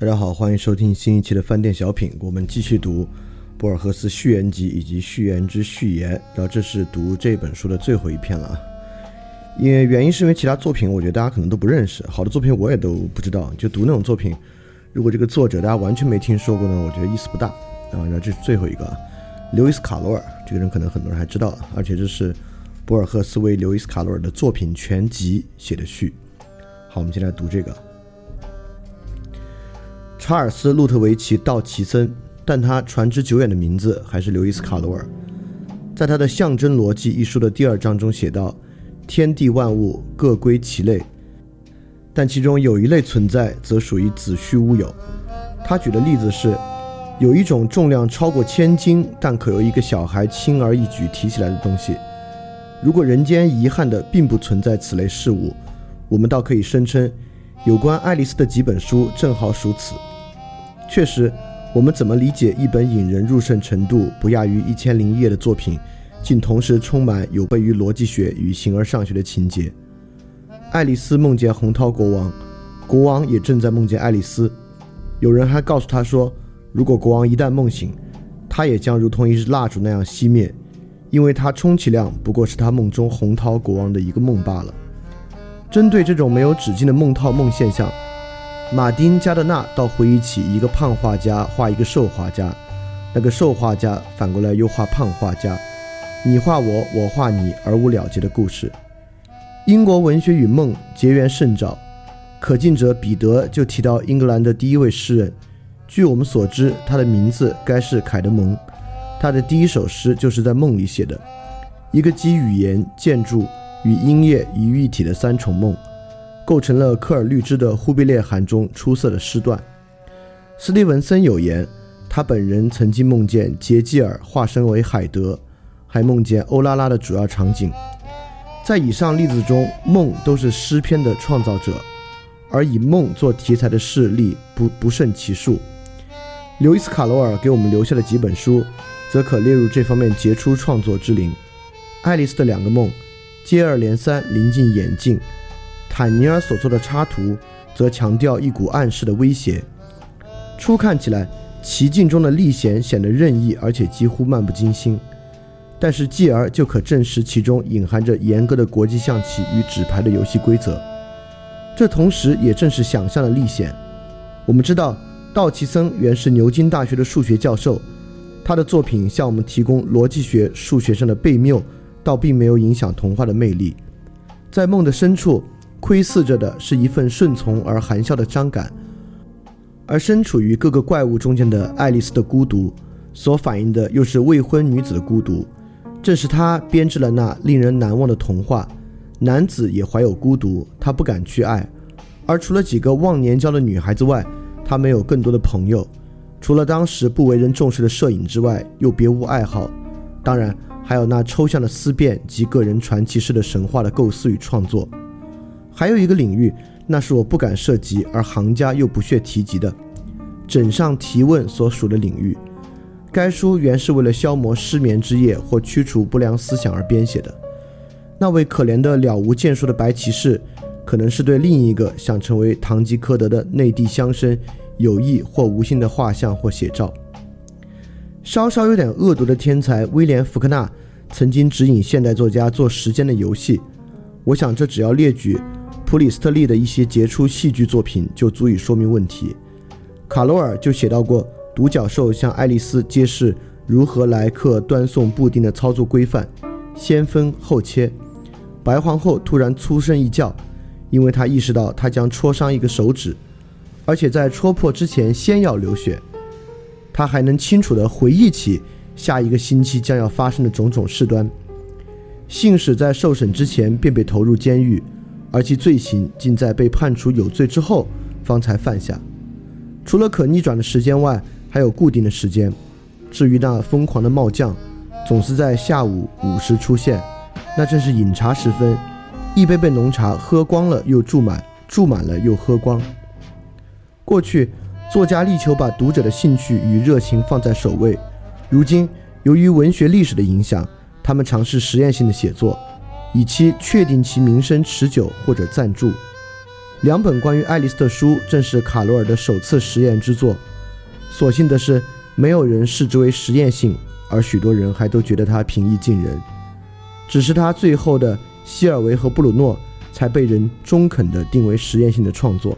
大家好，欢迎收听新一期的饭店小品。我们继续读博尔赫斯序言集以及序言之序言，然后这是读这本书的最后一篇了。因为原因是因为其他作品，我觉得大家可能都不认识，好的作品我也都不知道。就读那种作品，如果这个作者大家完全没听说过呢，我觉得意思不大啊。然后这是最后一个，刘易斯·卡罗尔这个人可能很多人还知道，而且这是博尔赫斯为刘易斯·卡罗尔的作品全集写的序。好，我们现在读这个。查尔斯·路特维奇·道奇森，但他传之久远的名字还是刘易斯·卡罗尔。在他的《象征逻辑》一书的第二章中写道：“天地万物各归其类，但其中有一类存在，则属于子虚乌有。”他举的例子是：有一种重量超过千斤，但可由一个小孩轻而易举提起来的东西。如果人间遗憾的并不存在此类事物，我们倒可以声称，有关爱丽丝的几本书正好属此。确实，我们怎么理解一本引人入胜程度不亚于《一千零一夜》的作品，竟同时充满有悖于逻辑学与形而上学的情节？爱丽丝梦见洪涛国王，国王也正在梦见爱丽丝。有人还告诉他说，如果国王一旦梦醒，他也将如同一支蜡烛那样熄灭，因为他充其量不过是他梦中洪涛国王的一个梦罢了。针对这种没有止境的梦套梦现象。马丁·加德纳倒回忆起一个胖画家画一个瘦画家，那个瘦画家反过来又画胖画家，你画我，我画你，而无了结的故事。英国文学与梦结缘甚早，可敬者彼得就提到英格兰的第一位诗人。据我们所知，他的名字该是凯德蒙。他的第一首诗就是在梦里写的，一个集语言、建筑与音乐于一体的三重梦。构成了科尔律兹的《忽必烈汗》中出色的诗段。斯蒂文森有言，他本人曾经梦见杰基尔化身为海德，还梦见欧拉拉的主要场景。在以上例子中，梦都是诗篇的创造者，而以梦做题材的事例不不胜其数。刘易斯·卡罗尔给我们留下的几本书，则可列入这方面杰出创作之林。爱丽丝的两个梦，接二连三临近眼镜。坦尼尔所做的插图，则强调一股暗示的威胁。初看起来，奇境中的历险显得任意，而且几乎漫不经心。但是继而就可证实其中隐含着严格的国际象棋与纸牌的游戏规则。这同时也正是想象的历险。我们知道，道奇森原是牛津大学的数学教授，他的作品向我们提供逻辑学、数学上的悖谬，倒并没有影响童话的魅力。在梦的深处。窥视着的是一份顺从而含笑的伤感，而身处于各个怪物中间的爱丽丝的孤独，所反映的又是未婚女子的孤独。正是她编织了那令人难忘的童话。男子也怀有孤独，他不敢去爱。而除了几个忘年交的女孩子外，他没有更多的朋友。除了当时不为人重视的摄影之外，又别无爱好。当然，还有那抽象的思辨及个人传奇式的神话的构思与创作。还有一个领域，那是我不敢涉及，而行家又不屑提及的——枕上提问所属的领域。该书原是为了消磨失眠之夜或驱除不良思想而编写的。那位可怜的了无建树的白骑士，可能是对另一个想成为堂吉诃德的内地乡绅有意或无心的画像或写照。稍稍有点恶毒的天才威廉·福克纳曾经指引现代作家做时间的游戏。我想，这只要列举。普里斯特利的一些杰出戏剧作品就足以说明问题。卡罗尔就写到过，独角兽向爱丽丝揭示如何来刻端送布丁的操作规范，先分后切。白皇后突然粗声一叫，因为她意识到她将戳伤一个手指，而且在戳破之前先要流血。她还能清楚地回忆起下一个星期将要发生的种种事端。信使在受审之前便被投入监狱。而其罪行竟在被判处有罪之后方才犯下。除了可逆转的时间外，还有固定的时间。至于那疯狂的帽匠，总是在下午五时出现，那正是饮茶时分，一杯杯浓茶喝光了又注满，注满了又喝光。过去，作家力求把读者的兴趣与热情放在首位。如今，由于文学历史的影响，他们尝试实验性的写作。以期确定其名声持久或者赞助。两本关于爱丽丝的书正是卡罗尔的首次实验之作。所幸的是，没有人视之为实验性，而许多人还都觉得它平易近人。只是他最后的希尔维和布鲁诺才被人中肯地定为实验性的创作。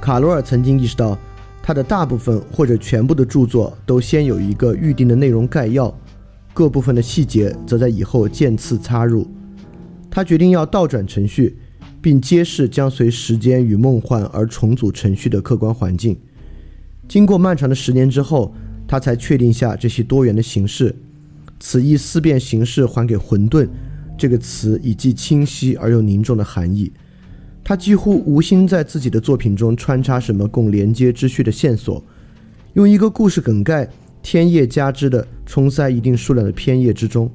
卡罗尔曾经意识到，他的大部分或者全部的著作都先有一个预定的内容概要，各部分的细节则在以后渐次插入。他决定要倒转程序，并揭示将随时间与梦幻而重组程序的客观环境。经过漫长的十年之后，他才确定下这些多元的形式。此一思辨形式还给“混沌”这个词以既清晰而又凝重的含义。他几乎无心在自己的作品中穿插什么供连接之序的线索，用一个故事梗概添页加之的冲塞一定数量的篇页之中。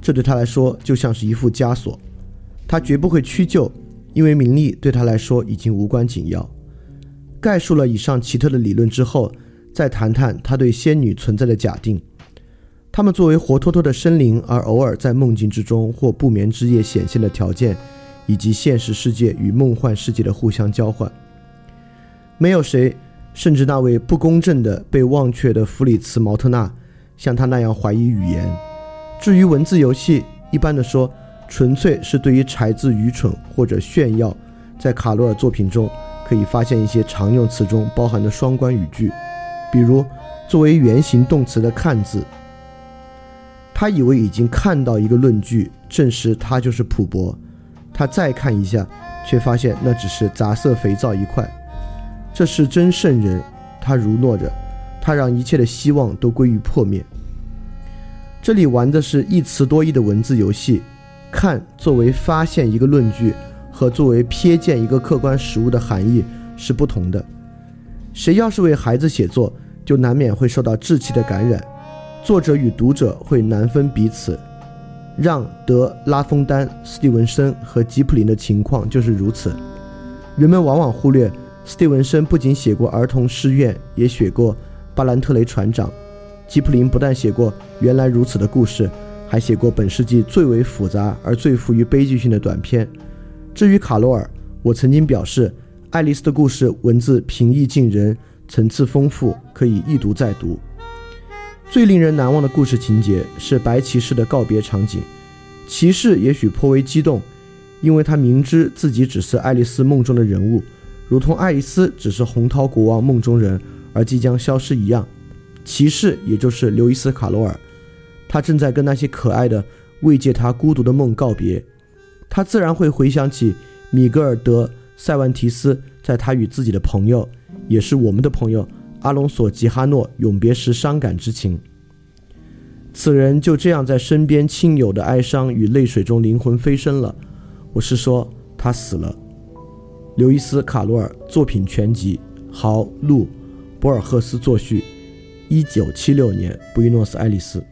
这对他来说就像是一副枷锁。他绝不会屈就，因为名利对他来说已经无关紧要。概述了以上奇特的理论之后，再谈谈他对仙女存在的假定。他们作为活脱脱的生灵，而偶尔在梦境之中或不眠之夜显现的条件，以及现实世界与梦幻世界的互相交换。没有谁，甚至那位不公正的被忘却的弗里茨·毛特纳，像他那样怀疑语言。至于文字游戏，一般的说，纯粹是对于才智愚蠢或者炫耀。在卡罗尔作品中，可以发现一些常用词中包含的双关语句，比如作为原形动词的“看”字。他以为已经看到一个论据，证实他就是普伯。他再看一下，却发现那只是杂色肥皂一块。这是真圣人，他如诺着，他让一切的希望都归于破灭。这里玩的是一词多义的文字游戏。看作为发现一个论据和作为瞥见一个客观实物的含义是不同的。谁要是为孩子写作，就难免会受到稚气的感染。作者与读者会难分彼此，让德拉封丹、斯蒂文森和吉普林的情况就是如此。人们往往忽略，斯蒂文森不仅写过儿童诗院，也写过巴兰特雷船长。吉普林不但写过《原来如此》的故事，还写过本世纪最为复杂而最富于悲剧性的短篇。至于卡罗尔，我曾经表示，爱丽丝的故事文字平易近人，层次丰富，可以一读再读。最令人难忘的故事情节是白骑士的告别场景。骑士也许颇为激动，因为他明知自己只是爱丽丝梦中的人物，如同爱丽丝只是洪涛国王梦中人而即将消失一样。骑士也就是刘易斯·卡罗尔，他正在跟那些可爱的慰藉他孤独的梦告别。他自然会回想起米格尔德·塞万提斯在他与自己的朋友，也是我们的朋友。阿隆索·吉哈诺永别时伤感之情，此人就这样在身边亲友的哀伤与泪水中灵魂飞升了。我是说，他死了。刘易斯·卡罗尔作品全集，豪·路·博尔赫斯作序，一九七六年，布宜诺斯艾利斯。